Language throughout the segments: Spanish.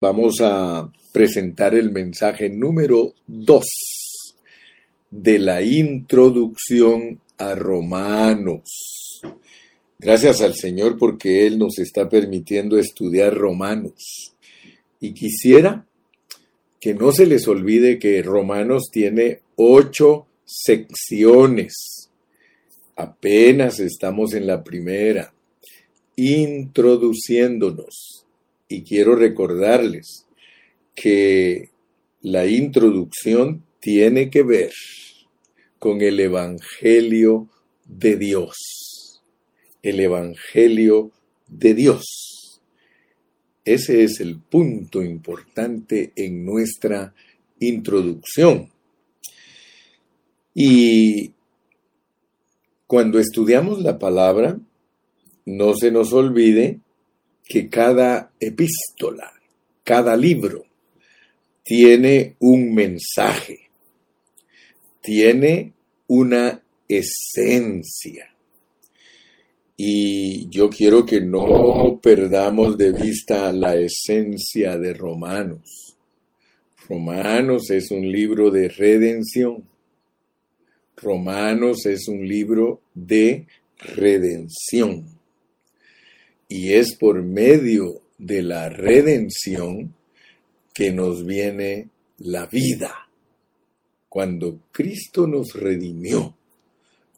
Vamos a presentar el mensaje número 2 de la introducción a Romanos. Gracias al Señor porque Él nos está permitiendo estudiar Romanos. Y quisiera que no se les olvide que Romanos tiene ocho secciones. Apenas estamos en la primera, introduciéndonos y quiero recordarles que la introducción tiene que ver con el Evangelio de Dios. El Evangelio de Dios. Ese es el punto importante en nuestra introducción. Y cuando estudiamos la palabra, no se nos olvide que cada epístola, cada libro, tiene un mensaje, tiene una esencia. Y yo quiero que no perdamos de vista la esencia de Romanos. Romanos es un libro de redención. Romanos es un libro de redención. Y es por medio de la redención que nos viene la vida. Cuando Cristo nos redimió,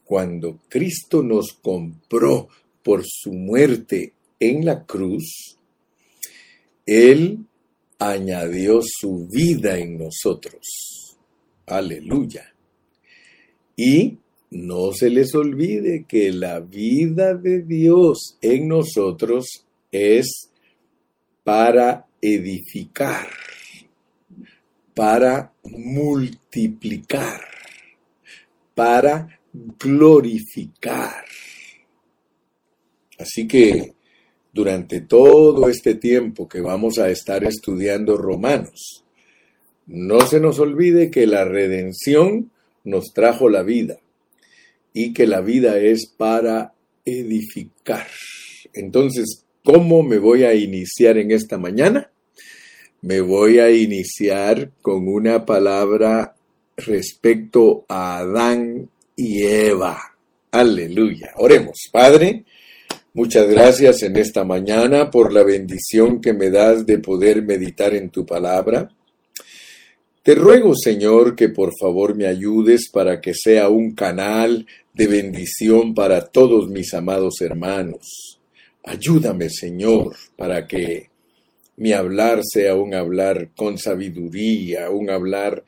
cuando Cristo nos compró por su muerte en la cruz, Él añadió su vida en nosotros. Aleluya. Y no se les olvide que la vida de Dios en nosotros es para edificar, para multiplicar, para glorificar. Así que durante todo este tiempo que vamos a estar estudiando Romanos, no se nos olvide que la redención nos trajo la vida y que la vida es para edificar. Entonces, ¿cómo me voy a iniciar en esta mañana? Me voy a iniciar con una palabra respecto a Adán y Eva. Aleluya. Oremos, Padre. Muchas gracias en esta mañana por la bendición que me das de poder meditar en tu palabra. Te ruego, Señor, que por favor me ayudes para que sea un canal de bendición para todos mis amados hermanos. Ayúdame, Señor, para que mi hablar sea un hablar con sabiduría, un hablar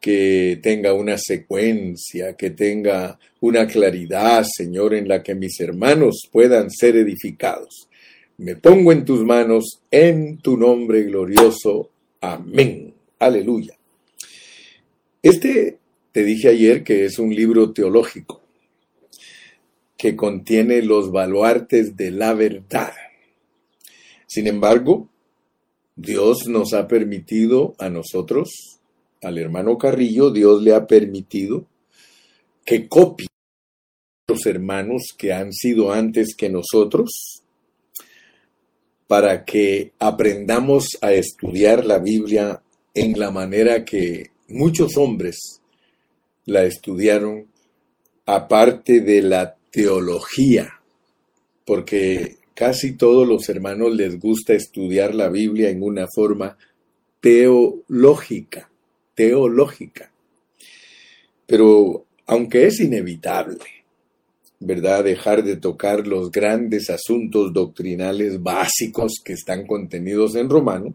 que tenga una secuencia, que tenga una claridad, Señor, en la que mis hermanos puedan ser edificados. Me pongo en tus manos, en tu nombre glorioso. Amén. Aleluya. Este te dije ayer que es un libro teológico que contiene los baluartes de la verdad. Sin embargo, Dios nos ha permitido a nosotros, al hermano Carrillo, Dios le ha permitido que copie los hermanos que han sido antes que nosotros, para que aprendamos a estudiar la Biblia en la manera que muchos hombres la estudiaron aparte de la teología, porque casi todos los hermanos les gusta estudiar la Biblia en una forma teológica, teológica. Pero aunque es inevitable, ¿verdad? Dejar de tocar los grandes asuntos doctrinales básicos que están contenidos en Romano,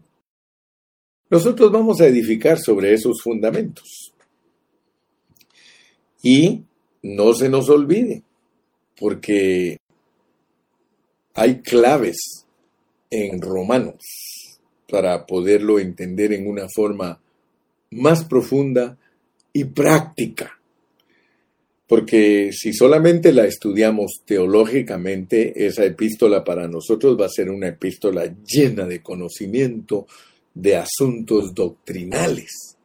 nosotros vamos a edificar sobre esos fundamentos. Y no se nos olvide, porque hay claves en Romanos para poderlo entender en una forma más profunda y práctica. Porque si solamente la estudiamos teológicamente, esa epístola para nosotros va a ser una epístola llena de conocimiento, de asuntos doctrinales.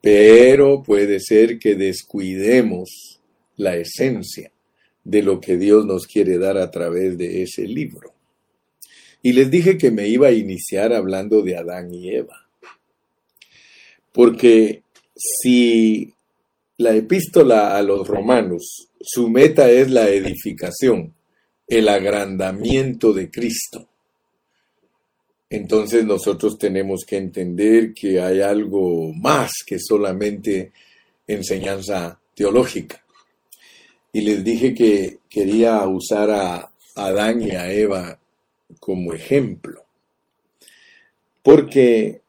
Pero puede ser que descuidemos la esencia de lo que Dios nos quiere dar a través de ese libro. Y les dije que me iba a iniciar hablando de Adán y Eva. Porque si la epístola a los romanos, su meta es la edificación, el agrandamiento de Cristo. Entonces nosotros tenemos que entender que hay algo más que solamente enseñanza teológica. Y les dije que quería usar a Adán y a Eva como ejemplo. Porque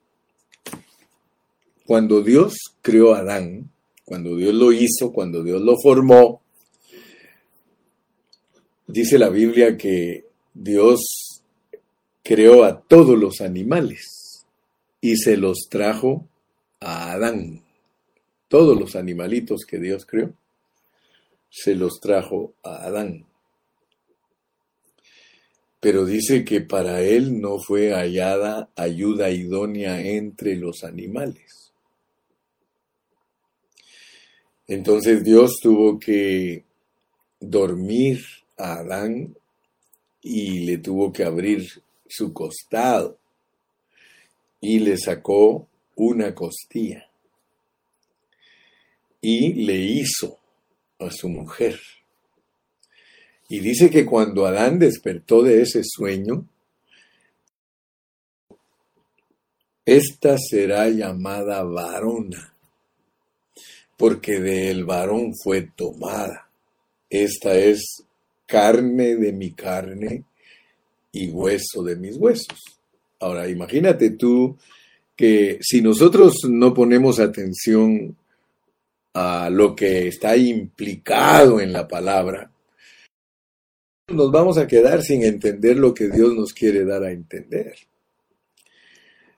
cuando Dios creó a Adán, cuando Dios lo hizo, cuando Dios lo formó, dice la Biblia que Dios creó a todos los animales y se los trajo a Adán. Todos los animalitos que Dios creó, se los trajo a Adán. Pero dice que para él no fue hallada ayuda idónea entre los animales. Entonces Dios tuvo que dormir a Adán y le tuvo que abrir su costado y le sacó una costilla y le hizo a su mujer. Y dice que cuando Adán despertó de ese sueño, esta será llamada varona porque del varón fue tomada. Esta es carne de mi carne y hueso de mis huesos. Ahora, imagínate tú que si nosotros no ponemos atención a lo que está implicado en la palabra, nos vamos a quedar sin entender lo que Dios nos quiere dar a entender.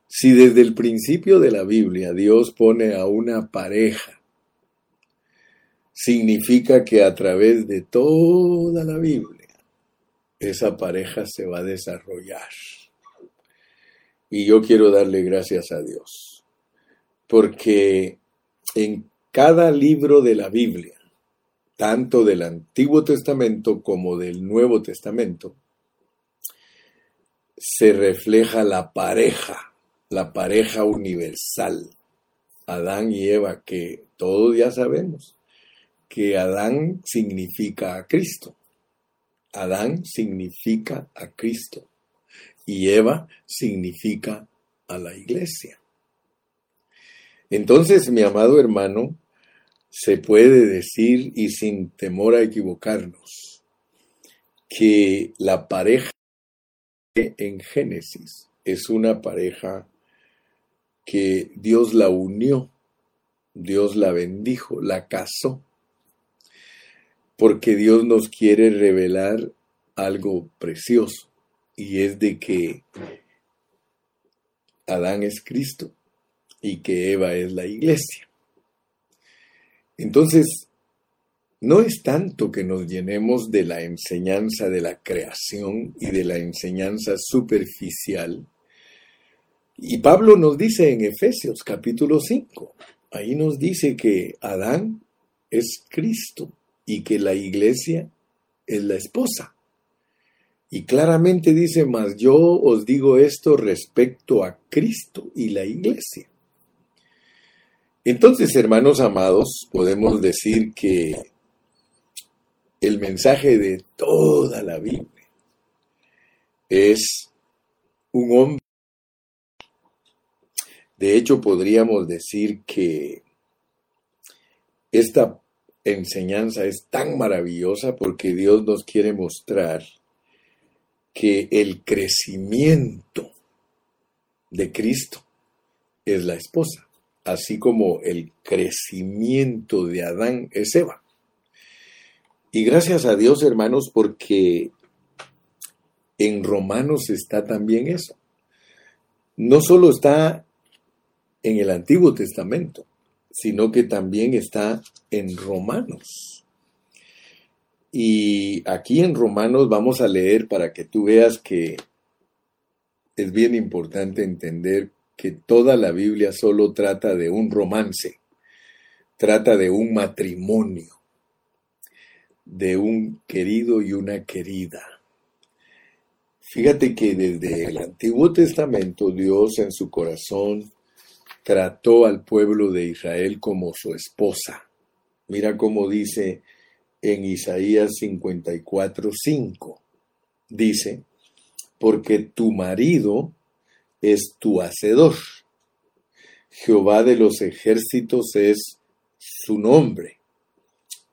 Si desde el principio de la Biblia Dios pone a una pareja significa que a través de toda la Biblia esa pareja se va a desarrollar. Y yo quiero darle gracias a Dios, porque en cada libro de la Biblia, tanto del Antiguo Testamento como del Nuevo Testamento, se refleja la pareja, la pareja universal, Adán y Eva, que todos ya sabemos que Adán significa a Cristo. Adán significa a Cristo y Eva significa a la iglesia. Entonces, mi amado hermano, se puede decir y sin temor a equivocarnos que la pareja en Génesis es una pareja que Dios la unió, Dios la bendijo, la casó porque Dios nos quiere revelar algo precioso y es de que Adán es Cristo y que Eva es la iglesia. Entonces, no es tanto que nos llenemos de la enseñanza de la creación y de la enseñanza superficial. Y Pablo nos dice en Efesios capítulo 5, ahí nos dice que Adán es Cristo y que la iglesia es la esposa. Y claramente dice, mas yo os digo esto respecto a Cristo y la iglesia. Entonces, hermanos amados, podemos decir que el mensaje de toda la Biblia es un hombre. De hecho, podríamos decir que esta enseñanza es tan maravillosa porque Dios nos quiere mostrar que el crecimiento de Cristo es la esposa, así como el crecimiento de Adán es Eva. Y gracias a Dios, hermanos, porque en Romanos está también eso. No solo está en el Antiguo Testamento, sino que también está en Romanos. Y aquí en Romanos vamos a leer para que tú veas que es bien importante entender que toda la Biblia solo trata de un romance, trata de un matrimonio, de un querido y una querida. Fíjate que desde el Antiguo Testamento Dios en su corazón trató al pueblo de Israel como su esposa. Mira cómo dice en Isaías 54:5. Dice, porque tu marido es tu hacedor. Jehová de los ejércitos es su nombre.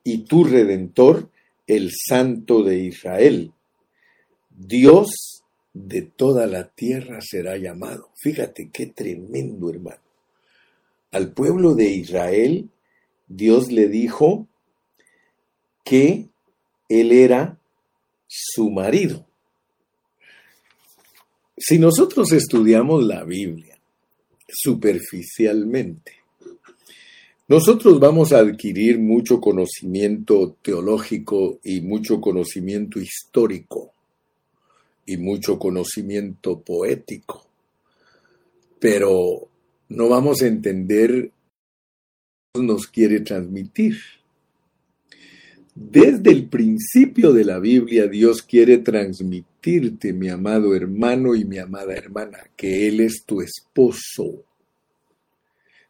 Y tu redentor, el Santo de Israel. Dios de toda la tierra será llamado. Fíjate qué tremendo, hermano. Al pueblo de Israel, Dios le dijo que él era su marido. Si nosotros estudiamos la Biblia superficialmente, nosotros vamos a adquirir mucho conocimiento teológico y mucho conocimiento histórico y mucho conocimiento poético, pero no vamos a entender lo que nos quiere transmitir. Desde el principio de la Biblia Dios quiere transmitirte, mi amado hermano y mi amada hermana, que Él es tu esposo.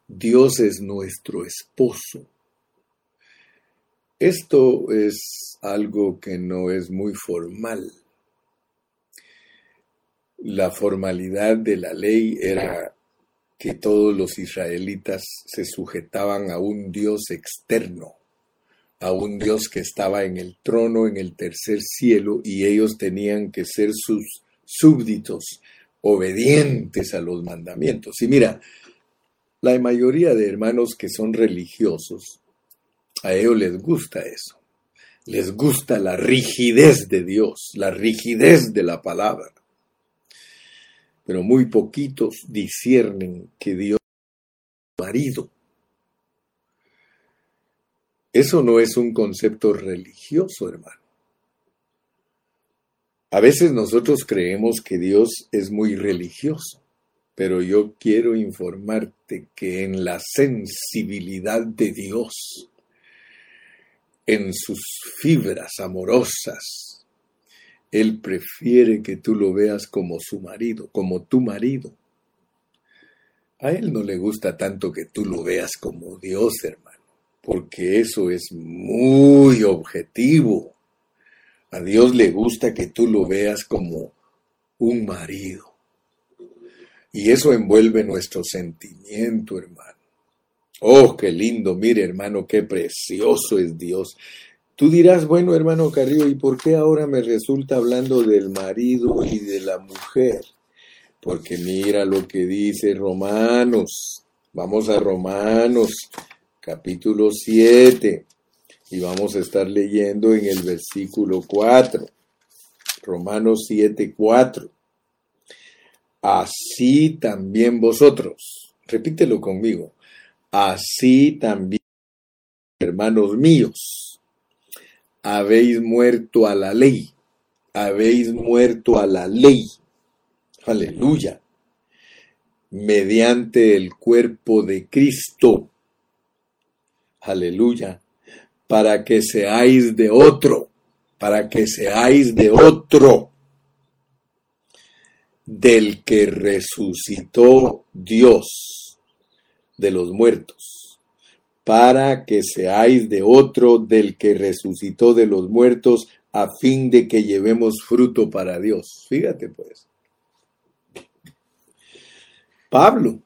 Dios es nuestro esposo. Esto es algo que no es muy formal. La formalidad de la ley era que todos los israelitas se sujetaban a un Dios externo a un Dios que estaba en el trono, en el tercer cielo, y ellos tenían que ser sus súbditos, obedientes a los mandamientos. Y mira, la mayoría de hermanos que son religiosos, a ellos les gusta eso. Les gusta la rigidez de Dios, la rigidez de la palabra. Pero muy poquitos disciernen que Dios es marido eso no es un concepto religioso, hermano. A veces nosotros creemos que Dios es muy religioso, pero yo quiero informarte que en la sensibilidad de Dios, en sus fibras amorosas, Él prefiere que tú lo veas como su marido, como tu marido. A Él no le gusta tanto que tú lo veas como Dios, hermano porque eso es muy objetivo. A Dios le gusta que tú lo veas como un marido. Y eso envuelve nuestro sentimiento, hermano. Oh, qué lindo, mire, hermano, qué precioso es Dios. Tú dirás, bueno, hermano Carrillo, ¿y por qué ahora me resulta hablando del marido y de la mujer? Porque mira lo que dice Romanos. Vamos a Romanos, capítulo 7 y vamos a estar leyendo en el versículo 4. Romanos 7, 4. Así también vosotros, repítelo conmigo, así también, hermanos míos, habéis muerto a la ley, habéis muerto a la ley. Aleluya. Mediante el cuerpo de Cristo aleluya, para que seáis de otro, para que seáis de otro, del que resucitó Dios de los muertos, para que seáis de otro del que resucitó de los muertos, a fin de que llevemos fruto para Dios. Fíjate pues. Pablo,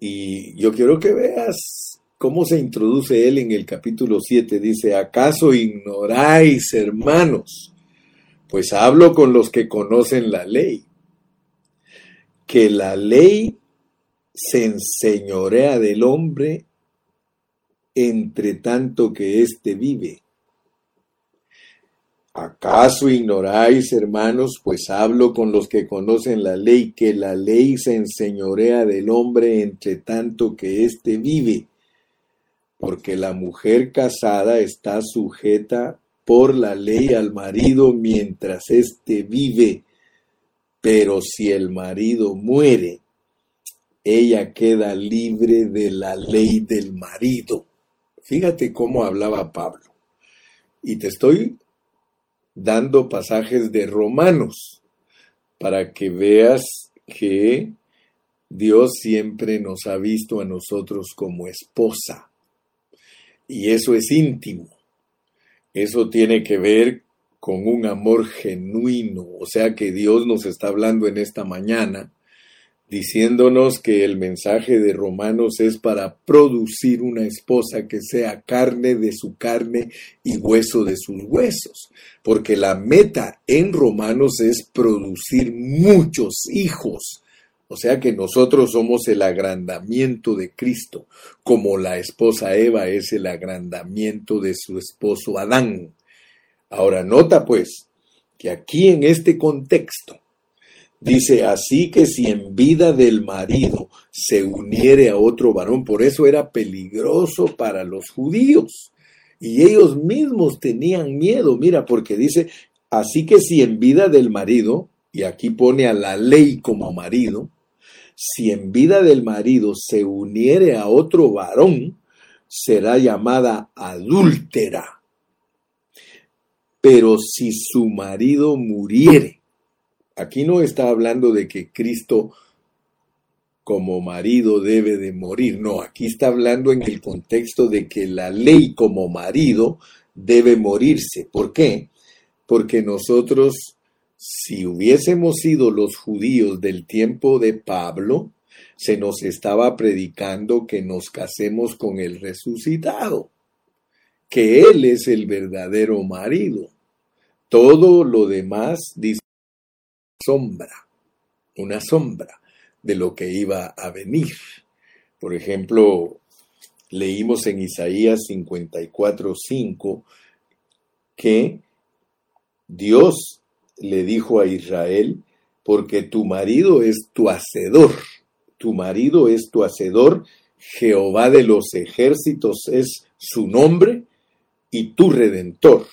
y yo quiero que veas ¿Cómo se introduce él en el capítulo 7? Dice, ¿acaso ignoráis, hermanos? Pues hablo con los que conocen la ley, que la ley se enseñorea del hombre entre tanto que éste vive. ¿Acaso ignoráis, hermanos? Pues hablo con los que conocen la ley, que la ley se enseñorea del hombre entre tanto que éste vive porque la mujer casada está sujeta por la ley al marido mientras éste vive, pero si el marido muere, ella queda libre de la ley del marido. Fíjate cómo hablaba Pablo. Y te estoy dando pasajes de Romanos. para que veas que Dios siempre nos ha visto a nosotros como esposa. Y eso es íntimo. Eso tiene que ver con un amor genuino. O sea que Dios nos está hablando en esta mañana diciéndonos que el mensaje de Romanos es para producir una esposa que sea carne de su carne y hueso de sus huesos, porque la meta en Romanos es producir muchos hijos. O sea que nosotros somos el agrandamiento de Cristo, como la esposa Eva es el agrandamiento de su esposo Adán. Ahora nota pues que aquí en este contexto, Dice, así que si en vida del marido se uniere a otro varón, por eso era peligroso para los judíos. Y ellos mismos tenían miedo, mira, porque dice, así que si en vida del marido, y aquí pone a la ley como marido, si en vida del marido se uniere a otro varón, será llamada adúltera. Pero si su marido muriere, Aquí no está hablando de que Cristo como marido debe de morir, no, aquí está hablando en el contexto de que la ley como marido debe morirse. ¿Por qué? Porque nosotros, si hubiésemos sido los judíos del tiempo de Pablo, se nos estaba predicando que nos casemos con el resucitado, que Él es el verdadero marido. Todo lo demás, dice una sombra de lo que iba a venir. Por ejemplo, leímos en Isaías 54:5 que Dios le dijo a Israel, porque tu marido es tu hacedor, tu marido es tu hacedor, Jehová de los ejércitos es su nombre, y tu redentor,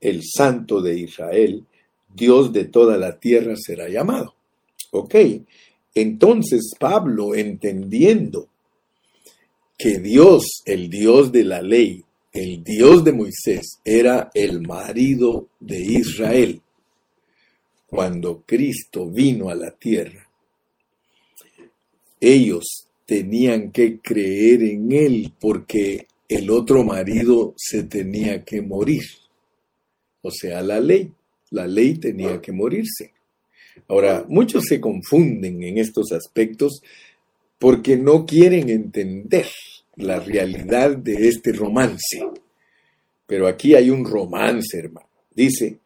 el santo de Israel, Dios de toda la tierra será llamado. Ok, entonces Pablo, entendiendo que Dios, el Dios de la ley, el Dios de Moisés, era el marido de Israel, cuando Cristo vino a la tierra, ellos tenían que creer en él porque el otro marido se tenía que morir, o sea, la ley la ley tenía que morirse. Ahora, muchos se confunden en estos aspectos porque no quieren entender la realidad de este romance. Pero aquí hay un romance, hermano. Dice,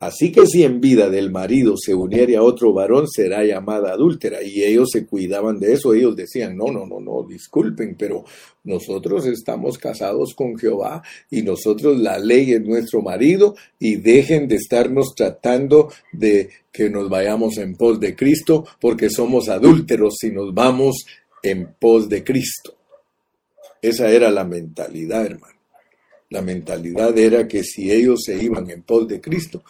Así que si en vida del marido se uniere a otro varón, será llamada adúltera. Y ellos se cuidaban de eso. Ellos decían, no, no, no, no, disculpen, pero nosotros estamos casados con Jehová y nosotros la ley es nuestro marido y dejen de estarnos tratando de que nos vayamos en pos de Cristo porque somos adúlteros si nos vamos en pos de Cristo. Esa era la mentalidad, hermano. La mentalidad era que si ellos se iban en pos de Cristo,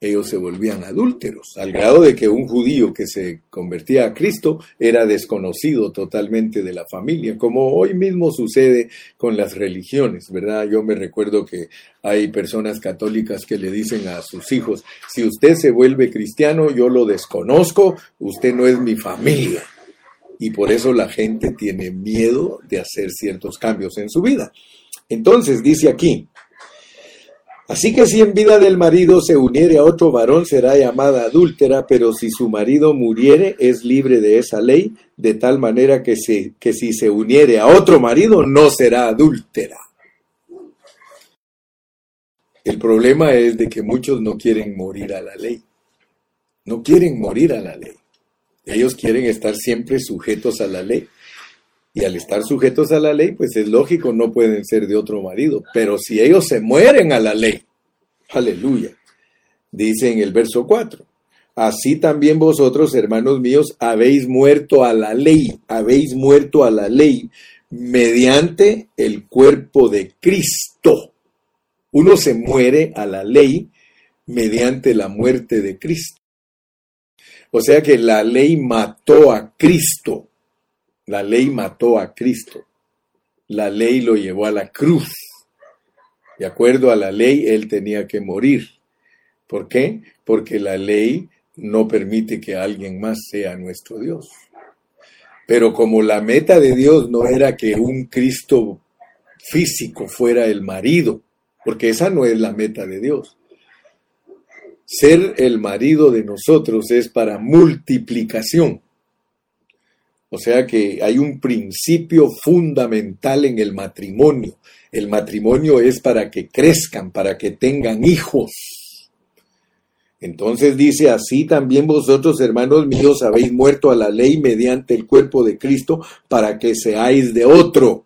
ellos se volvían adúlteros, al grado de que un judío que se convertía a Cristo era desconocido totalmente de la familia, como hoy mismo sucede con las religiones, ¿verdad? Yo me recuerdo que hay personas católicas que le dicen a sus hijos, si usted se vuelve cristiano, yo lo desconozco, usted no es mi familia. Y por eso la gente tiene miedo de hacer ciertos cambios en su vida. Entonces dice aquí, Así que si en vida del marido se uniere a otro varón, será llamada adúltera, pero si su marido muriere, es libre de esa ley, de tal manera que, que si se uniere a otro marido, no será adúltera. El problema es de que muchos no quieren morir a la ley. No quieren morir a la ley. Ellos quieren estar siempre sujetos a la ley. Y al estar sujetos a la ley, pues es lógico, no pueden ser de otro marido. Pero si ellos se mueren a la ley, aleluya, dice en el verso 4, así también vosotros, hermanos míos, habéis muerto a la ley, habéis muerto a la ley mediante el cuerpo de Cristo. Uno se muere a la ley mediante la muerte de Cristo. O sea que la ley mató a Cristo la ley mató a Cristo. La ley lo llevó a la cruz. De acuerdo a la ley, él tenía que morir. ¿Por qué? Porque la ley no permite que alguien más sea nuestro Dios. Pero como la meta de Dios no era que un Cristo físico fuera el marido, porque esa no es la meta de Dios. Ser el marido de nosotros es para multiplicación. O sea que hay un principio fundamental en el matrimonio. El matrimonio es para que crezcan, para que tengan hijos. Entonces dice, así también vosotros, hermanos míos, habéis muerto a la ley mediante el cuerpo de Cristo para que seáis de otro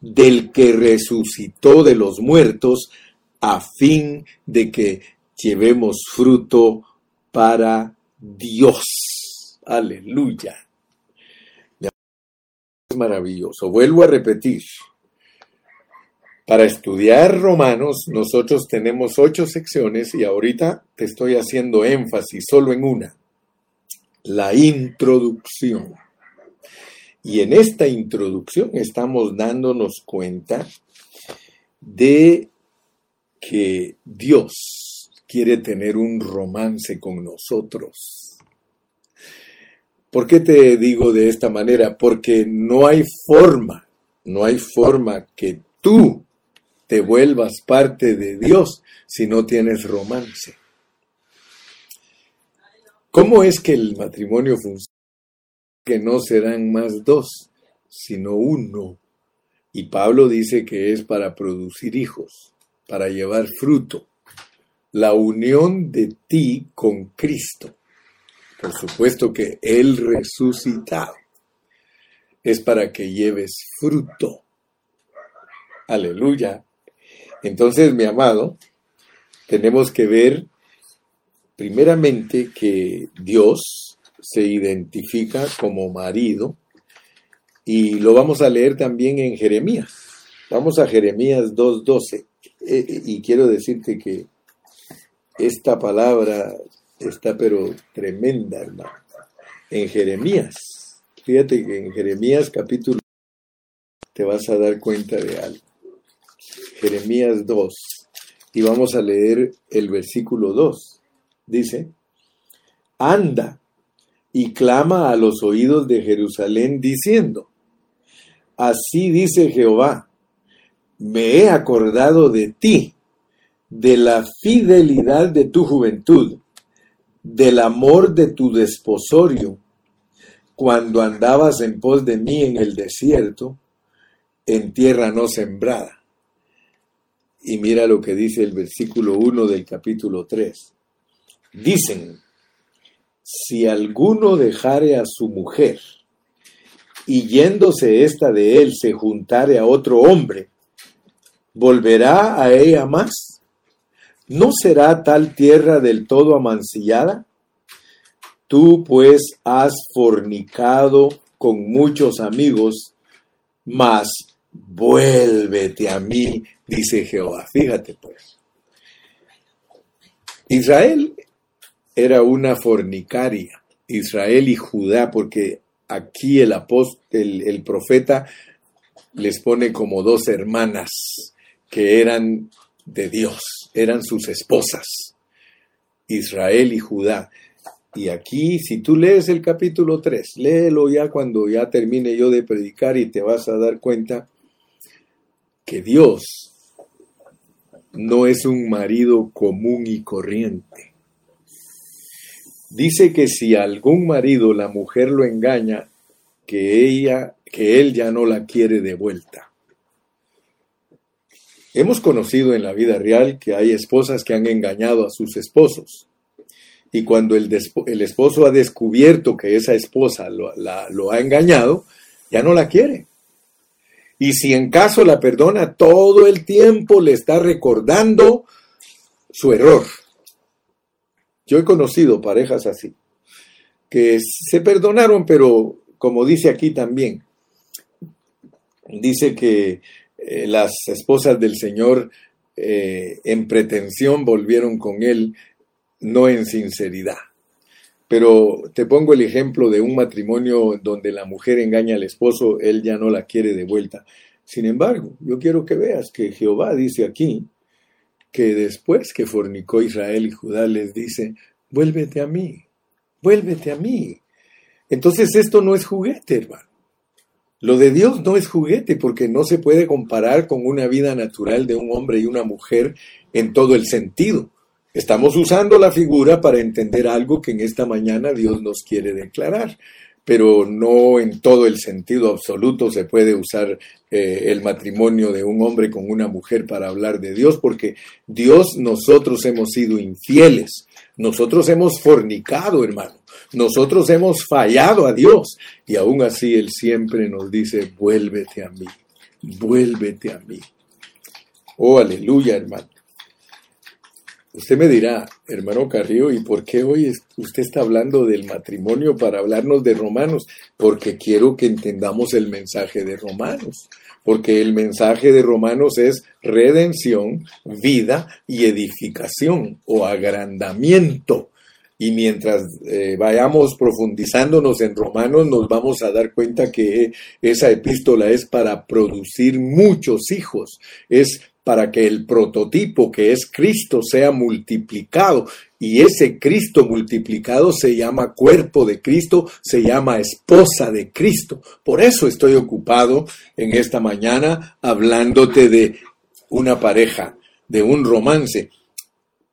del que resucitó de los muertos, a fin de que llevemos fruto para Dios. Aleluya. Es maravilloso. Vuelvo a repetir. Para estudiar Romanos, nosotros tenemos ocho secciones y ahorita te estoy haciendo énfasis solo en una, la introducción. Y en esta introducción estamos dándonos cuenta de que Dios quiere tener un romance con nosotros. ¿Por qué te digo de esta manera? Porque no hay forma, no hay forma que tú te vuelvas parte de Dios si no tienes romance. ¿Cómo es que el matrimonio funciona? que no serán más dos, sino uno. Y Pablo dice que es para producir hijos, para llevar fruto. La unión de ti con Cristo. Por supuesto que Él resucitado es para que lleves fruto. Aleluya. Entonces, mi amado, tenemos que ver primeramente que Dios se identifica como marido y lo vamos a leer también en Jeremías. Vamos a Jeremías 2.12 eh, eh, y quiero decirte que esta palabra está pero tremenda, hermano. En Jeremías, fíjate que en Jeremías capítulo te vas a dar cuenta de algo. Jeremías 2 y vamos a leer el versículo 2. Dice, anda y clama a los oídos de Jerusalén diciendo, Así dice Jehová, me he acordado de ti, de la fidelidad de tu juventud, del amor de tu desposorio, cuando andabas en pos de mí en el desierto, en tierra no sembrada. Y mira lo que dice el versículo 1 del capítulo 3. Dicen, si alguno dejare a su mujer y yéndose ésta de él se juntare a otro hombre, ¿volverá a ella más? ¿No será tal tierra del todo amancillada? Tú pues has fornicado con muchos amigos, mas vuélvete a mí, dice Jehová. Fíjate pues. Israel era una fornicaria, Israel y Judá, porque aquí el apóstol, el, profeta les pone como dos hermanas que eran de Dios, eran sus esposas, Israel y Judá. Y aquí, si tú lees el capítulo 3, léelo ya cuando ya termine yo de predicar y te vas a dar cuenta que Dios no es un marido común y corriente. Dice que si algún marido la mujer lo engaña, que ella, que él ya no la quiere de vuelta. Hemos conocido en la vida real que hay esposas que han engañado a sus esposos. Y cuando el, esposo ha descubierto que esa esposa lo ha engañado, ya no la quiere. Y si en caso la perdona, todo el tiempo le está recordando su error. Yo he conocido parejas así, que se perdonaron, pero como dice aquí también, dice que eh, las esposas del Señor eh, en pretensión volvieron con él, no en sinceridad. Pero te pongo el ejemplo de un matrimonio donde la mujer engaña al esposo, él ya no la quiere de vuelta. Sin embargo, yo quiero que veas que Jehová dice aquí que después que fornicó Israel y Judá les dice, vuélvete a mí, vuélvete a mí. Entonces esto no es juguete, hermano. Lo de Dios no es juguete porque no se puede comparar con una vida natural de un hombre y una mujer en todo el sentido. Estamos usando la figura para entender algo que en esta mañana Dios nos quiere declarar pero no en todo el sentido absoluto se puede usar eh, el matrimonio de un hombre con una mujer para hablar de Dios, porque Dios nosotros hemos sido infieles, nosotros hemos fornicado, hermano, nosotros hemos fallado a Dios, y aún así Él siempre nos dice, vuélvete a mí, vuélvete a mí. Oh, aleluya, hermano. Usted me dirá, hermano Carrillo, ¿y por qué hoy usted está hablando del matrimonio para hablarnos de Romanos? Porque quiero que entendamos el mensaje de Romanos. Porque el mensaje de Romanos es redención, vida y edificación o agrandamiento. Y mientras eh, vayamos profundizándonos en Romanos, nos vamos a dar cuenta que esa epístola es para producir muchos hijos, es para que el prototipo que es Cristo sea multiplicado. Y ese Cristo multiplicado se llama cuerpo de Cristo, se llama esposa de Cristo. Por eso estoy ocupado en esta mañana hablándote de una pareja, de un romance.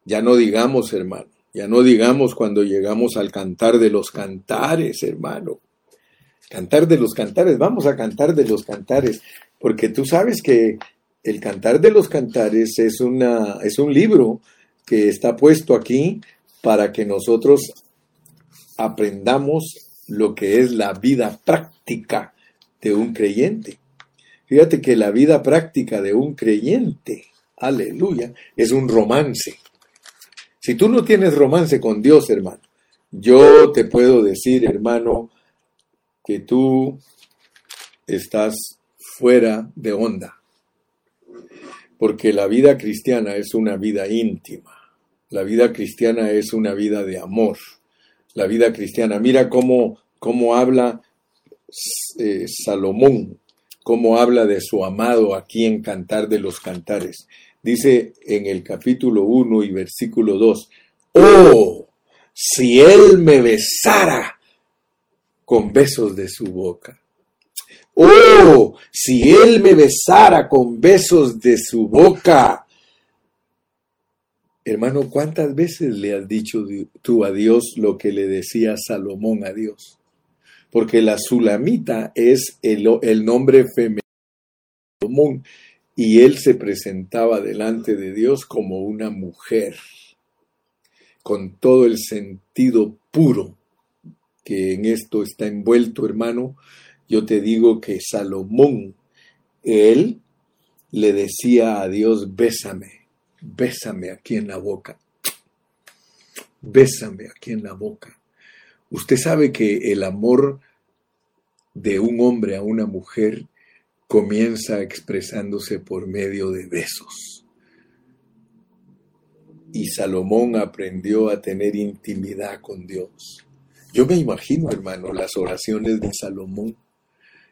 Ya no digamos, hermano, ya no digamos cuando llegamos al cantar de los cantares, hermano. Cantar de los cantares, vamos a cantar de los cantares, porque tú sabes que el Cantar de los Cantares es, una, es un libro que está puesto aquí para que nosotros aprendamos lo que es la vida práctica de un creyente. Fíjate que la vida práctica de un creyente, aleluya, es un romance. Si tú no tienes romance con Dios, hermano, yo te puedo decir, hermano, que tú estás fuera de onda. Porque la vida cristiana es una vida íntima, la vida cristiana es una vida de amor, la vida cristiana, mira cómo, cómo habla eh, Salomón, cómo habla de su amado aquí en Cantar de los Cantares. Dice en el capítulo 1 y versículo 2, oh, si él me besara con besos de su boca Oh, si él me besara con besos de su boca. Hermano, ¿cuántas veces le has dicho tú a Dios lo que le decía Salomón a Dios? Porque la Sulamita es el, el nombre femenino de Salomón y él se presentaba delante de Dios como una mujer, con todo el sentido puro que en esto está envuelto, hermano, yo te digo que Salomón, él le decía a Dios, bésame, bésame aquí en la boca, bésame aquí en la boca. Usted sabe que el amor de un hombre a una mujer comienza expresándose por medio de besos. Y Salomón aprendió a tener intimidad con Dios. Yo me imagino, hermano, las oraciones de Salomón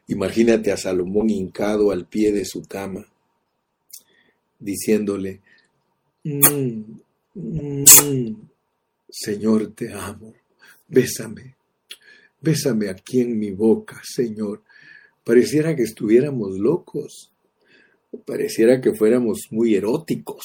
Imagínate a Salomón hincado al pie de su cama, diciéndole, mm, mm, Señor, te amo, bésame, bésame aquí en mi boca, Señor. Pareciera que estuviéramos locos, pareciera que fuéramos muy eróticos.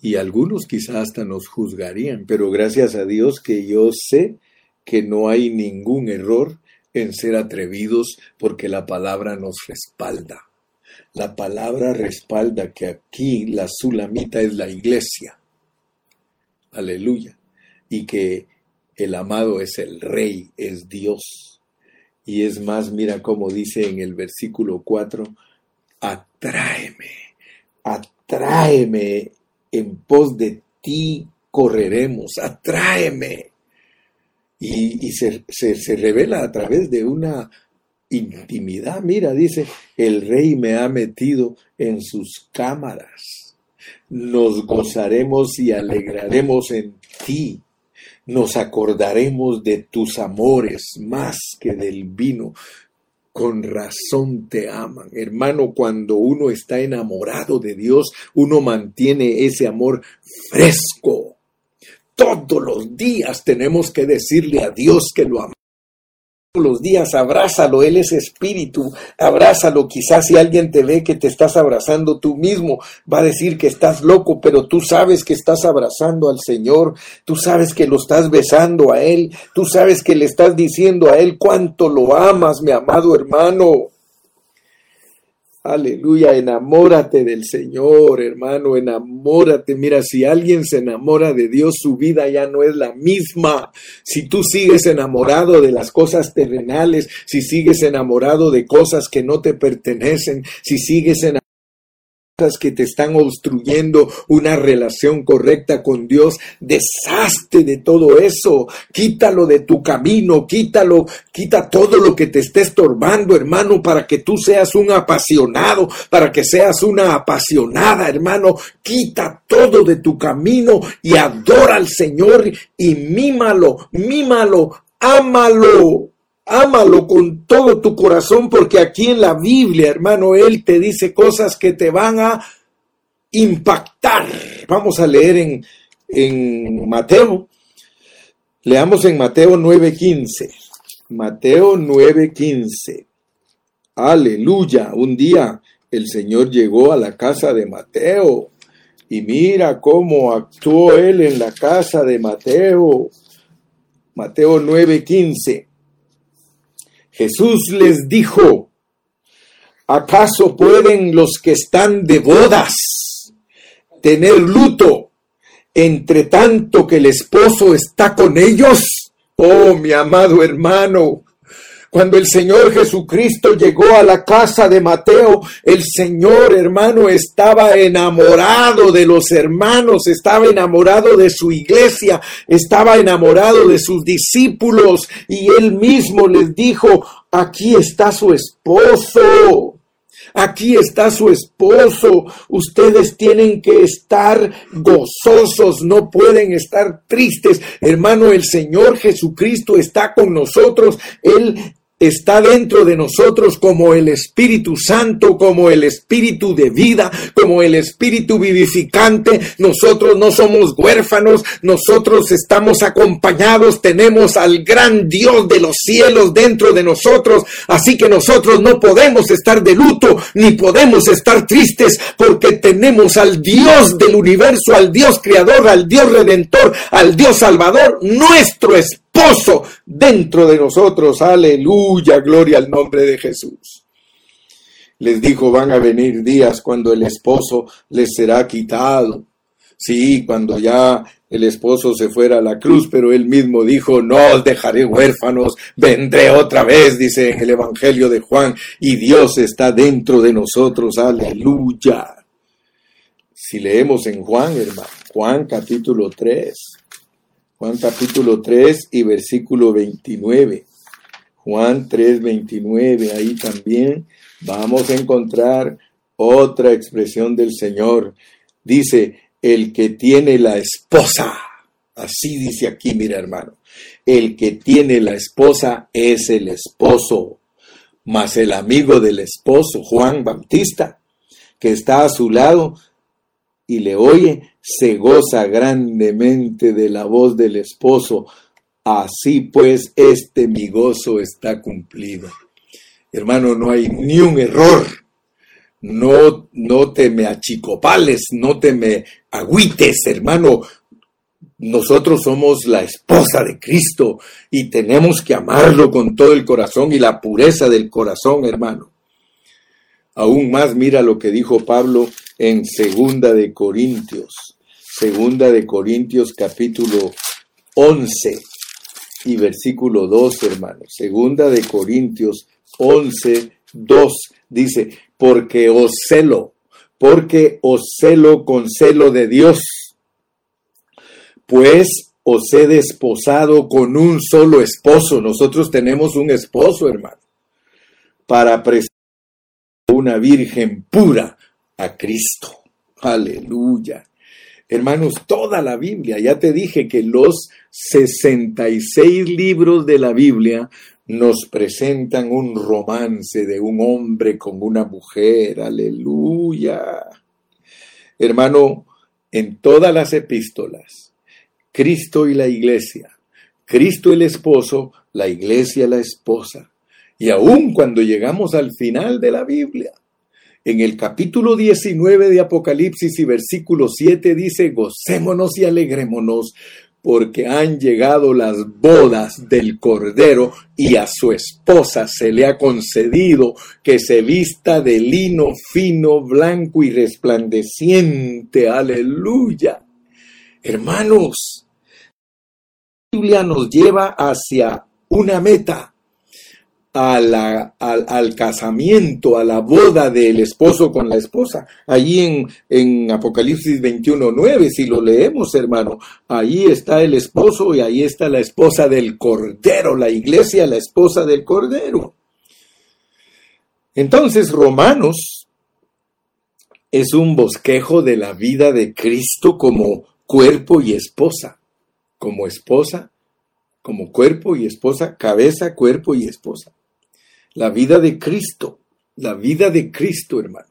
Y algunos quizás hasta nos juzgarían, pero gracias a Dios que yo sé que no hay ningún error en ser atrevidos porque la palabra nos respalda. La palabra respalda que aquí la sulamita es la iglesia. Aleluya. Y que el amado es el rey, es Dios. Y es más, mira cómo dice en el versículo 4, atráeme, atráeme, en pos de ti correremos, atráeme y, se, se, revela a través de una intimidad. Mira, dice, el rey me ha metido en sus cámaras. Nos gozaremos y alegraremos en ti. Nos acordaremos de tus amores más que del vino. Con razón te aman. Hermano, cuando uno está enamorado de Dios, uno mantiene ese amor fresco Todos los días tenemos que decirle a Dios que lo amamos los días, abrázalo, Él es espíritu, abrázalo. Quizás si alguien te ve que te estás abrazando tú mismo, va a decir que estás loco, pero tú sabes que estás abrazando al Señor, tú sabes que lo estás besando a Él, tú sabes que le estás diciendo a Él cuánto lo amas, mi amado hermano. Aleluya, enamórate del Señor, hermano, enamórate. Mira, si alguien se enamora de Dios, su vida ya no es la misma. Si tú sigues enamorado de las cosas terrenales, si sigues enamorado de cosas que no te pertenecen, si sigues enamorado que te están obstruyendo una relación correcta con Dios, deshazte de todo eso, quítalo de tu camino, quítalo, quita todo lo que te esté estorbando, hermano, para que tú seas un apasionado, para que seas una apasionada, hermano, quita todo de tu camino y adora al Señor y mímalo, mímalo, ámalo. Ámalo con todo tu corazón porque aquí en la Biblia, hermano, Él te dice cosas que te van a impactar. Vamos a leer en, en Mateo. Leamos en Mateo 9:15. Mateo 9:15. Aleluya. Un día el Señor llegó a la casa de Mateo y mira cómo actuó él en la casa de Mateo. Mateo 9:15. Jesús les dijo, ¿acaso pueden los que están de bodas tener luto entre tanto que el esposo está con ellos? Oh, mi amado hermano, cuando el Señor Jesucristo llegó a la casa de Mateo, el Señor hermano estaba enamorado de los hermanos, estaba enamorado de su iglesia, estaba enamorado de sus discípulos y él mismo les dijo, aquí está su esposo. Aquí está su esposo. Ustedes tienen que estar gozosos, no pueden estar tristes. Hermano, el Señor Jesucristo está con nosotros. Él está dentro de nosotros como el Espíritu Santo, como el Espíritu de vida, como el Espíritu vivificante. Nosotros no somos huérfanos, nosotros estamos acompañados, tenemos al gran Dios de los cielos dentro de nosotros, así que nosotros no podemos estar de luto ni podemos estar tristes porque tenemos al Dios del universo, al Dios creador, al Dios redentor, al Dios salvador, nuestro Espíritu dentro de nosotros. Aleluya, gloria al nombre de Jesús. Les dijo, van a venir días cuando el esposo les será quitado. Sí, cuando ya el esposo se fuera a la cruz, pero él mismo dijo, no os dejaré huérfanos, vendré otra vez, dice en el Evangelio de Juan, y Dios está dentro de nosotros, aleluya. Si leemos en Juan, hermano, Juan capítulo 3, Juan capítulo 3 y versículo 29. Juan 3, 29, ahí también vamos a encontrar otra expresión del Señor. Dice, el que tiene la esposa. Así dice aquí, mira hermano. El que tiene la esposa es el esposo, mas el amigo del esposo, Juan Bautista, que está a su lado y le oye, se goza grandemente de la voz del esposo. Así pues, este mi gozo está cumplido. Hermano, no hay ni un error. No, no te me achicopales, no te me agüites, hermano. Nosotros somos la esposa de Cristo y tenemos que amarlo con todo el corazón y la pureza del corazón, hermano. Aún más, mira lo que dijo Pablo en Segunda de Corintios. Segunda de Corintios capítulo 11 y versículo 2, hermanos. Segunda de Corintios 11, 2 dice, porque os celo, porque os celo con celo de Dios, pues os he desposado con un solo esposo. Nosotros tenemos un esposo, hermano, para presentar una virgen pura a Cristo. Aleluya. Hermanos, toda la Biblia, ya te dije que los 66 libros de la Biblia nos presentan un romance de un hombre con una mujer, aleluya. Hermano, en todas las epístolas, Cristo y la iglesia. Cristo el esposo, la iglesia la esposa. Y aun cuando llegamos al final de la Biblia, en el capítulo 19 de Apocalipsis y versículo 7 dice, gocémonos y alegrémonos porque han llegado las bodas del Cordero y a su esposa se le ha concedido que se vista de lino fino, blanco y resplandeciente. Aleluya. Hermanos, la Biblia nos lleva hacia una meta al, casamiento, a la boda del esposo con la esposa. Allí en, en Apocalipsis 21.9, si lo leemos, hermano, ahí está el esposo y ahí está la esposa del Cordero, la iglesia, la esposa del Cordero. Entonces, Romanos es un bosquejo de la vida de Cristo como cuerpo y esposa, como esposa, como cuerpo y esposa, cabeza, cuerpo y esposa. La vida de Cristo, la vida de Cristo, hermano,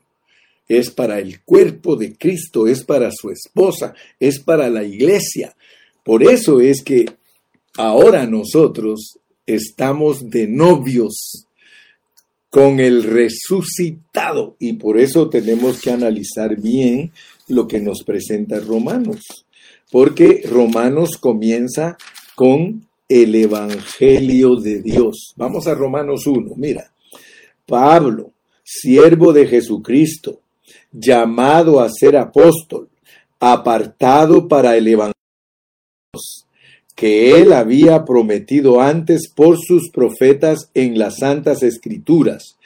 es para el cuerpo de Cristo, es para su esposa, es para la iglesia. Por eso es que ahora nosotros estamos de novios con el resucitado y por eso tenemos que analizar bien lo que nos presenta Romanos, porque Romanos comienza con el Evangelio de Dios. Vamos a Romanos 1, mira. Pablo, siervo de Jesucristo, llamado a ser apóstol, apartado para el Evangelio que él había prometido antes por sus profetas en las santas escrituras,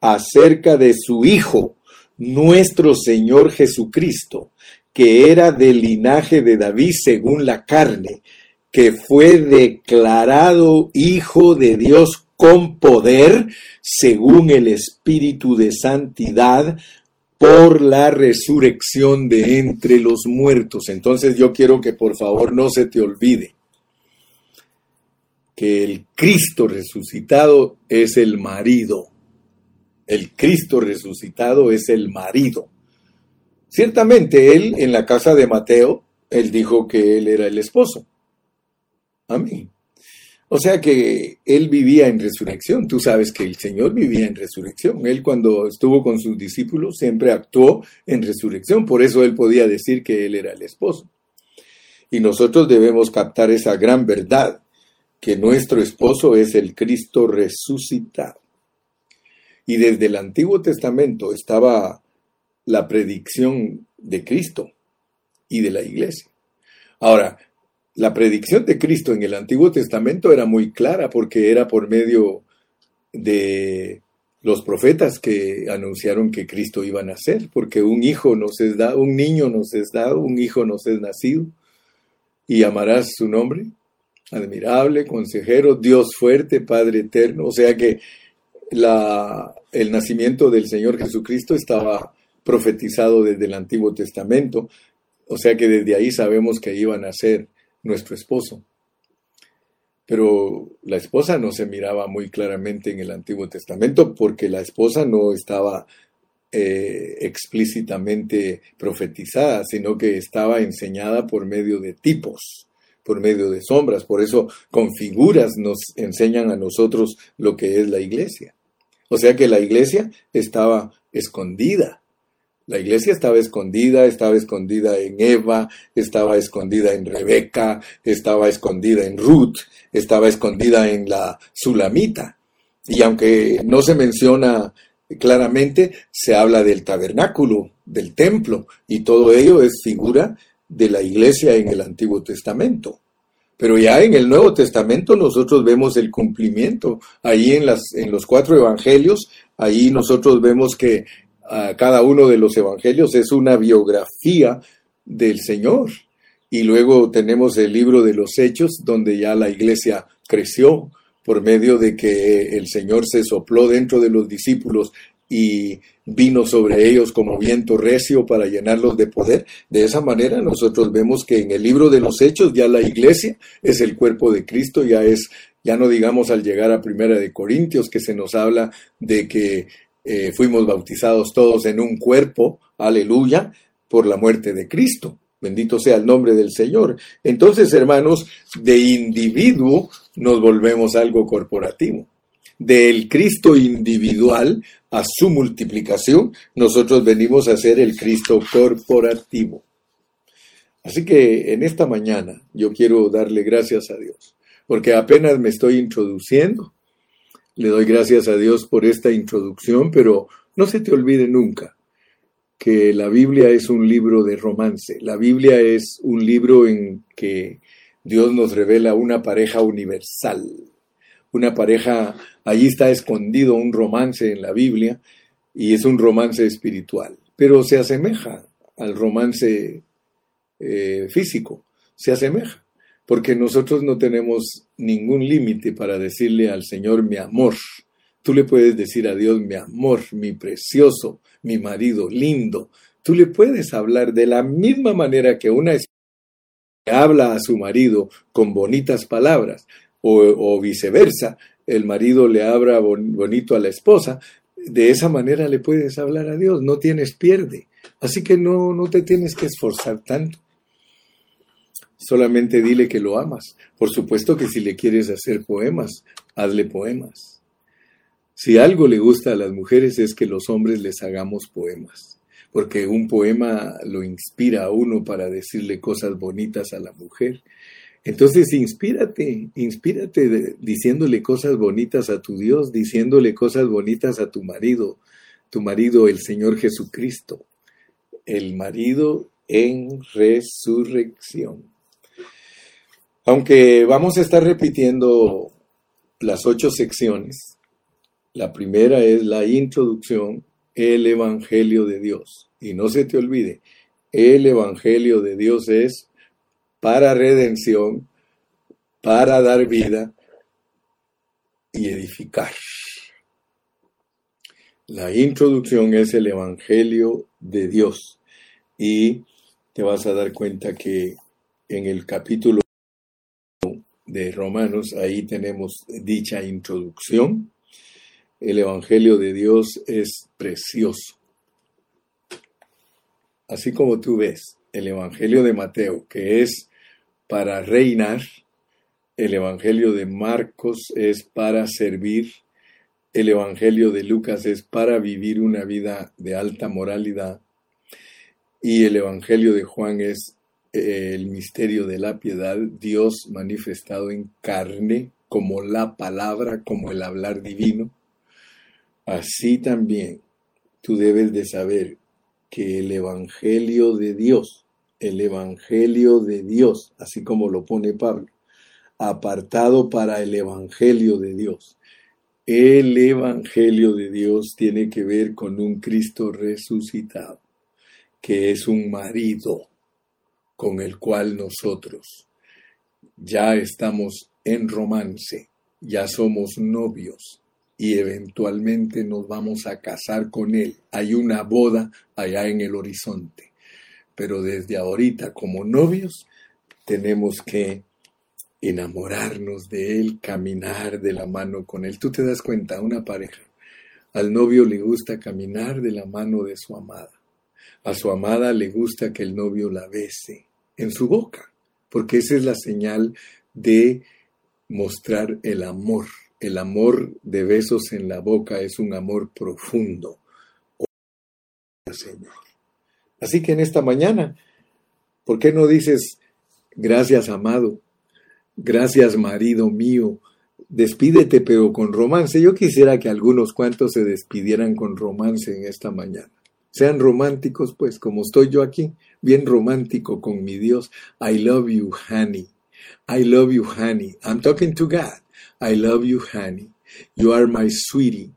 acerca de su Hijo, nuestro Señor Jesucristo, que era del linaje de David según la carne, que fue declarado Hijo de Dios con poder, según el Espíritu de Santidad, por la resurrección de entre los muertos. Entonces yo quiero que por favor no se te olvide que el Cristo resucitado es el marido. El Cristo resucitado es el marido. Ciertamente él en la casa de Mateo, él dijo que él era el esposo. Amén. O sea que él vivía en resurrección. Tú sabes que el Señor vivía en resurrección. Él cuando estuvo con sus discípulos siempre actuó en resurrección. Por eso él podía decir que él era el esposo. Y nosotros debemos captar esa gran verdad, que nuestro esposo es el Cristo resucitado. Y desde el Antiguo Testamento estaba la predicción de Cristo y de la iglesia. Ahora, la predicción de Cristo en el Antiguo Testamento era muy clara porque era por medio de los profetas que anunciaron que Cristo iba a nacer, porque un hijo nos es dado, un niño nos es dado, un hijo nos es nacido, y amarás su nombre, admirable, consejero, Dios fuerte, Padre eterno. O sea que el nacimiento del Señor Jesucristo estaba profetizado desde el Antiguo Testamento, o sea que desde ahí sabemos que iba a nacer nuestro esposo. Pero la esposa no se miraba muy claramente en el Antiguo Testamento porque la esposa no estaba eh, explícitamente profetizada, sino que estaba enseñada por medio de tipos, por medio de sombras. Por eso con figuras nos enseñan a nosotros lo que es la iglesia. O sea que la iglesia estaba escondida la iglesia estaba escondida, estaba escondida en Eva, estaba escondida en Rebeca, estaba escondida en Ruth, estaba escondida en la Sulamita. Y aunque no se menciona claramente, se habla del tabernáculo, del templo, y todo ello es figura de la iglesia en el Antiguo Testamento. Pero ya en el Nuevo Testamento nosotros vemos el cumplimiento. Ahí en, las, en los cuatro evangelios, ahí nosotros vemos que cada uno de los evangelios es una biografía del Señor. Y luego tenemos el libro de los Hechos, donde ya la iglesia creció por medio de que el Señor se sopló dentro de los discípulos y vino sobre ellos como viento recio para llenarlos de poder. De esa manera nosotros vemos que en el libro de los Hechos ya la iglesia es el cuerpo de Cristo, ya es, ya no digamos al llegar a Primera de Corintios, que se nos habla de que eh, fuimos bautizados todos en un cuerpo, aleluya, por la muerte de Cristo. Bendito sea el nombre del Señor. Entonces, hermanos, de individuo nos volvemos algo corporativo. Del Cristo individual a su multiplicación, nosotros venimos a ser el Cristo corporativo. Así que en esta mañana yo quiero darle gracias a Dios, porque apenas me estoy introduciendo. Le doy gracias a Dios por esta introducción, pero no se te olvide nunca que la Biblia es un libro de romance. La Biblia es un libro en que Dios nos revela una pareja universal. Una pareja, allí está escondido un romance en la Biblia y es un romance espiritual, pero se asemeja al romance eh, físico, se asemeja, porque nosotros no tenemos ningún límite para decirle al Señor mi amor. Tú le puedes decir a Dios mi amor, mi precioso, mi marido lindo. Tú le puedes hablar de la misma manera que una esposa habla a su marido con bonitas palabras o, viceversa, el marido le habla bonito a la esposa, de esa manera le puedes hablar a Dios, no tienes pierde. Así que no, no te tienes que esforzar tanto. Solamente dile que lo amas. Por supuesto que si le quieres hacer poemas, hazle poemas. Si algo le gusta a las mujeres es que los hombres les hagamos poemas, porque un poema lo inspira a uno para decirle cosas bonitas a la mujer. Entonces, inspírate, inspírate diciéndole cosas bonitas a tu Dios, diciéndole cosas bonitas a tu marido, tu marido, el Señor Jesucristo, el marido en resurrección. Aunque vamos a estar repitiendo las ocho secciones, la primera es la introducción, el Evangelio de Dios. Y no se te olvide, el Evangelio de Dios es para redención, para dar vida y edificar. La introducción es el Evangelio de Dios. Y te vas a dar cuenta que en el capítulo de Romanos, ahí tenemos dicha introducción el Evangelio de Dios es precioso. Así como tú ves el Evangelio de Mateo, que es para reinar, el Evangelio de Marcos es para servir, el Evangelio de Lucas es para vivir una vida de alta moralidad y el Evangelio de Juan es el misterio de la piedad, Dios manifestado en carne como la palabra, como el hablar divino. Así también tú debes de saber que el Evangelio de Dios, el Evangelio de Dios, así como lo pone Pablo, apartado para el Evangelio de Dios. El Evangelio de Dios tiene que ver con un Cristo resucitado, que es un marido con el cual nosotros ya estamos en romance, ya somos novios, y eventualmente nos vamos a casar con Él. Hay una boda allá en el horizonte. Pero desde ahorita, como novios, tenemos que enamorarnos de Él, caminar de la mano con Él. Tú te das cuenta, una pareja, al novio le gusta caminar de la mano de su amada. A su amada le gusta que el novio la bese en su boca, porque esa es la señal de mostrar el amor el amor de besos en la boca es un amor profundo. Señor. Así que en esta mañana, ¿por qué no dices, gracias amado, gracias marido mío, despídete pero con romance? Yo quisiera que algunos cuantos se despidieran con romance en esta mañana. Sean románticos, pues, como estoy yo aquí, bien romántico con mi Dios. I love you, honey. I love you, honey. I'm talking to God. I love you, honey. You are my sweetie.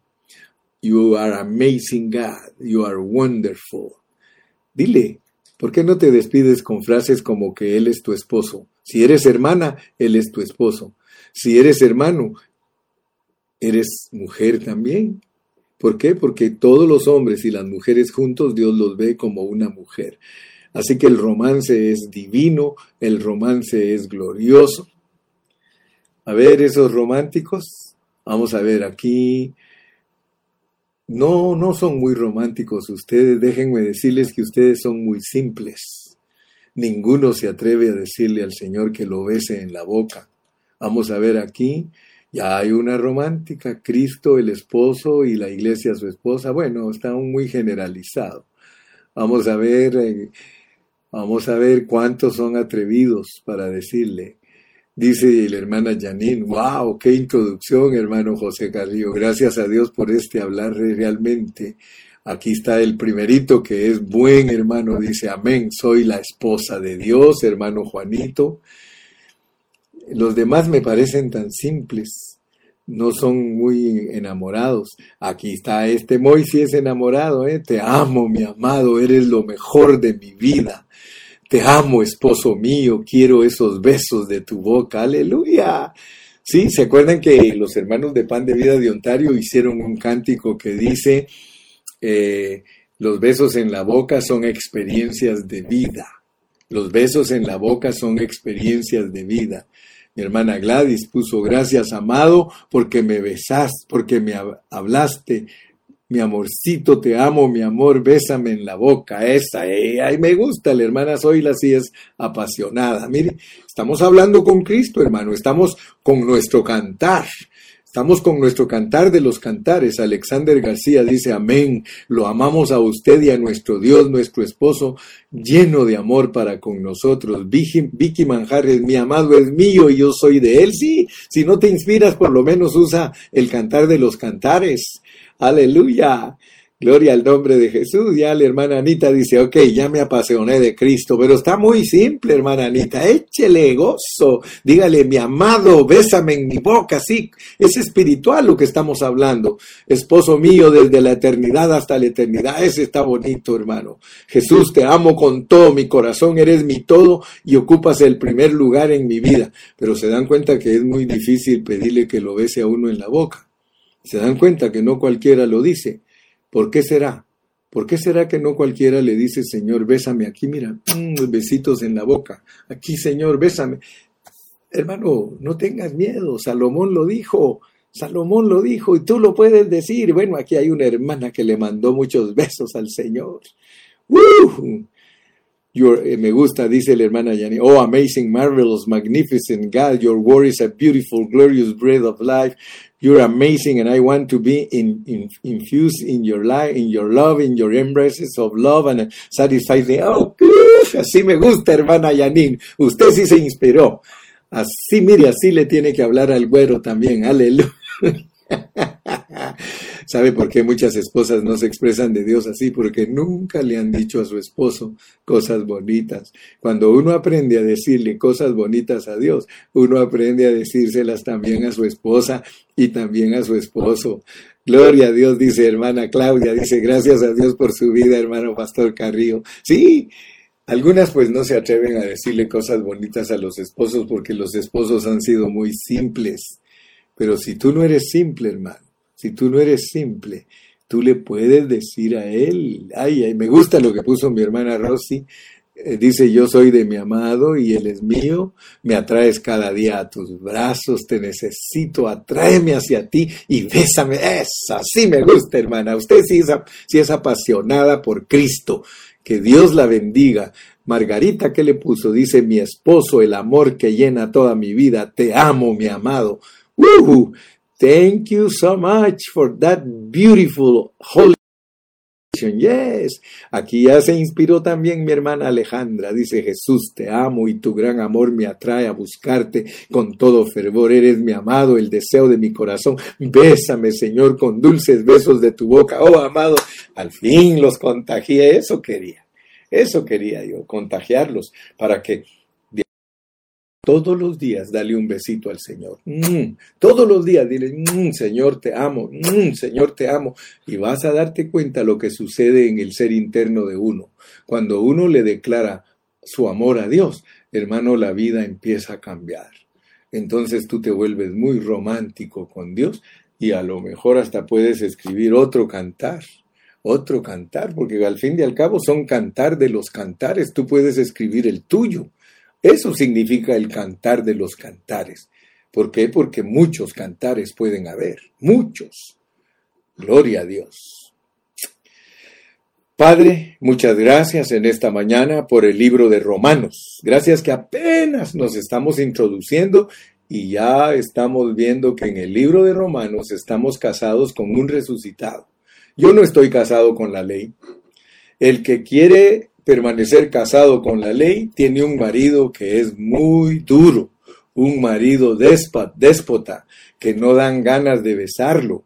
You are amazing God. You are wonderful. Dile, ¿por qué no te despides con frases como que Él es tu esposo? Si eres hermana, Él es tu esposo. Si eres hermano, eres mujer también. ¿Por qué? Porque todos los hombres y las mujeres juntos Dios los ve como una mujer. Así que el romance es divino, el romance es glorioso, a ver, esos románticos, vamos a ver aquí. No, no son muy románticos ustedes, déjenme decirles que ustedes son muy simples. ninguno se atreve a decirle al Señor que lo bese en la boca. Vamos a ver aquí, ya hay una romántica, Cristo el esposo y la iglesia su esposa. Bueno, está muy generalizado. Vamos a ver, eh, vamos a ver cuántos son atrevidos para decirle. Dice la hermana Janine, wow, qué introducción, hermano José Carrillo. Gracias a Dios por este hablar realmente. Aquí está el primerito que es buen hermano, dice, amén, soy la esposa de Dios, hermano Juanito. Los demás me parecen tan simples, no son muy enamorados. Aquí está este Moisés enamorado, ¿eh? te amo, mi amado, eres lo mejor de mi vida. Te amo, esposo mío, quiero esos besos de tu boca, aleluya. Sí, ¿se acuerdan que los hermanos de Pan de Vida de Ontario hicieron un cántico que dice, eh, los besos en la boca son experiencias de vida. Los besos en la boca son experiencias de vida. Mi hermana Gladys puso gracias, amado, porque me besaste, porque me hablaste, mi amorcito, te amo, mi amor, bésame en la boca, esa, eh, ay, me gusta, la hermana Zoila sí es apasionada. Mire, estamos hablando con Cristo, hermano, estamos con nuestro cantar. Estamos con nuestro cantar de los cantares. Alexander García dice, amén, lo amamos a usted y a nuestro Dios, nuestro esposo, lleno de amor para con nosotros. Vicky, Vicky Manjares, mi amado es mío y yo soy de él. Sí, si no te inspiras, por lo menos usa el cantar de los cantares. Aleluya. Gloria al nombre de Jesús. Ya la hermana Anita dice, ok, ya me apasioné de Cristo, pero está muy simple, hermana Anita. Échele gozo. Dígale, mi amado, bésame en mi boca. Sí, es espiritual lo que estamos hablando. Esposo mío, desde la eternidad hasta la eternidad. Ese está bonito, hermano. Jesús, te amo con todo mi corazón. Eres mi todo y ocupas el primer lugar en mi vida. Pero se dan cuenta que es muy difícil pedirle que lo bese a uno en la boca. Se dan cuenta que no cualquiera lo dice. ¿Por qué será? ¿Por qué será que no cualquiera le dice, Señor, bésame aquí, mira, mm, besitos en la boca, aquí, Señor, bésame? Hermano, no tengas miedo, Salomón lo dijo, Salomón lo dijo y tú lo puedes decir. Bueno, aquí hay una hermana que le mandó muchos besos al Señor. Eh, me gusta, dice la hermana Yani. Oh, amazing, marvelous, magnificent God, your word is a beautiful, glorious breath of life. You're amazing, and I want to be in, in, infused in your life, in your love, in your embraces of love, and satisfies me. Oh, así me gusta, hermana Yanin. Usted sí se inspiró. Así, mire, así le tiene que hablar al güero también. Aleluya. ¿Sabe por qué muchas esposas no se expresan de Dios así? Porque nunca le han dicho a su esposo cosas bonitas. Cuando uno aprende a decirle cosas bonitas a Dios, uno aprende a decírselas también a su esposa y también a su esposo. Gloria a Dios, dice hermana Claudia, dice gracias a Dios por su vida, hermano Pastor Carrillo. Sí, algunas pues no se atreven a decirle cosas bonitas a los esposos porque los esposos han sido muy simples. Pero si tú no eres simple, hermano, si tú no eres simple, tú le puedes decir a él, ay, ay, me gusta lo que puso mi hermana Rosy, eh, dice, yo soy de mi amado y él es mío, me atraes cada día a tus brazos, te necesito, atráeme hacia ti y bésame. Esa, sí me gusta, hermana. Usted sí es, sí apasionada por Cristo. Que Dios la bendiga. Margarita, ¿qué le puso? Dice, mi esposo, el amor que llena toda mi vida, te amo, mi amado. Thank you so much for that beautiful holy Yes, aquí ya se inspiró también mi hermana Alejandra. Dice Jesús, te amo y tu gran amor me atrae a buscarte con todo fervor. Eres mi amado, el deseo de mi corazón. Bésame, Señor, con dulces besos de tu boca. Oh, amado, al fin los contagié. Eso quería, eso quería yo, contagiarlos para que todos los días dale un besito al Señor. Mm, todos los días dile, mm, Señor, te amo, mm, Señor, te amo. Y vas a darte cuenta lo que sucede en el ser interno de uno. Cuando uno le declara su amor a Dios, hermano, la vida empieza a cambiar. Entonces tú te vuelves muy romántico con Dios y a lo mejor hasta puedes escribir otro cantar otro cantar, porque al fin y al cabo son cantar de los cantares, tú puedes escribir el tuyo. Eso significa el cantar de los cantares. ¿Por qué? Porque muchos cantares pueden haber, muchos. Gloria a Dios. Padre, muchas gracias en esta mañana por el libro de Romanos. Gracias que apenas nos estamos introduciendo y ya estamos viendo que en el libro de Romanos estamos casados con un resucitado. Yo no estoy casado con la ley. El que quiere permanecer casado con la ley tiene un marido que es muy duro, un marido déspota, que no dan ganas de besarlo,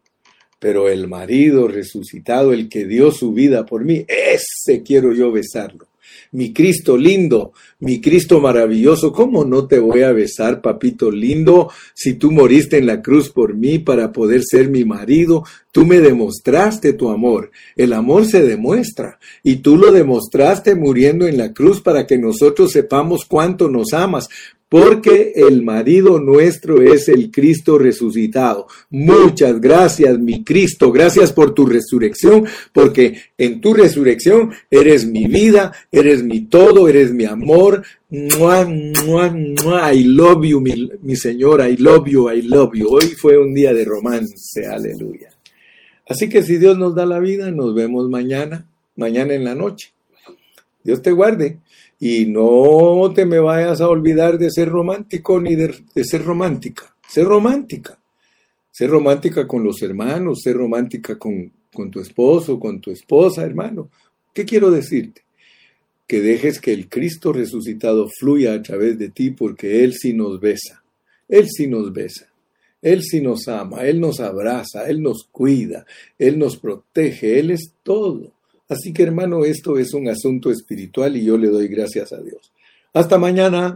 pero el marido resucitado, el que dio su vida por mí, ese quiero yo besarlo. Mi Cristo lindo, mi Cristo maravilloso, ¿cómo no te voy a besar, papito lindo, si tú moriste en la cruz por mí para poder ser mi marido? Tú me demostraste tu amor. El amor se demuestra y tú lo demostraste muriendo en la cruz para que nosotros sepamos cuánto nos amas porque el marido nuestro es el Cristo resucitado. Muchas gracias, mi Cristo, gracias por tu resurrección, porque en tu resurrección eres mi vida, eres mi todo, eres mi amor. I love you, mi, mi Señor, I love you, I love you. Hoy fue un día de romance, aleluya. Así que si Dios nos da la vida, nos vemos mañana, mañana en la noche. Dios te guarde. Y no te me vayas a olvidar de ser romántico ni de, ser romántica. Ser romántica. Ser romántica con los hermanos, ser romántica con, con tu esposo, con tu esposa, hermano. ¿Qué quiero decirte? Que dejes que el Cristo resucitado fluya a través de ti porque Él sí nos besa. Él sí nos besa. Él sí nos ama, Él nos abraza, Él nos cuida, Él nos protege, Él es todo. Así que hermano, esto es un asunto espiritual y yo le doy gracias a Dios. Hasta mañana.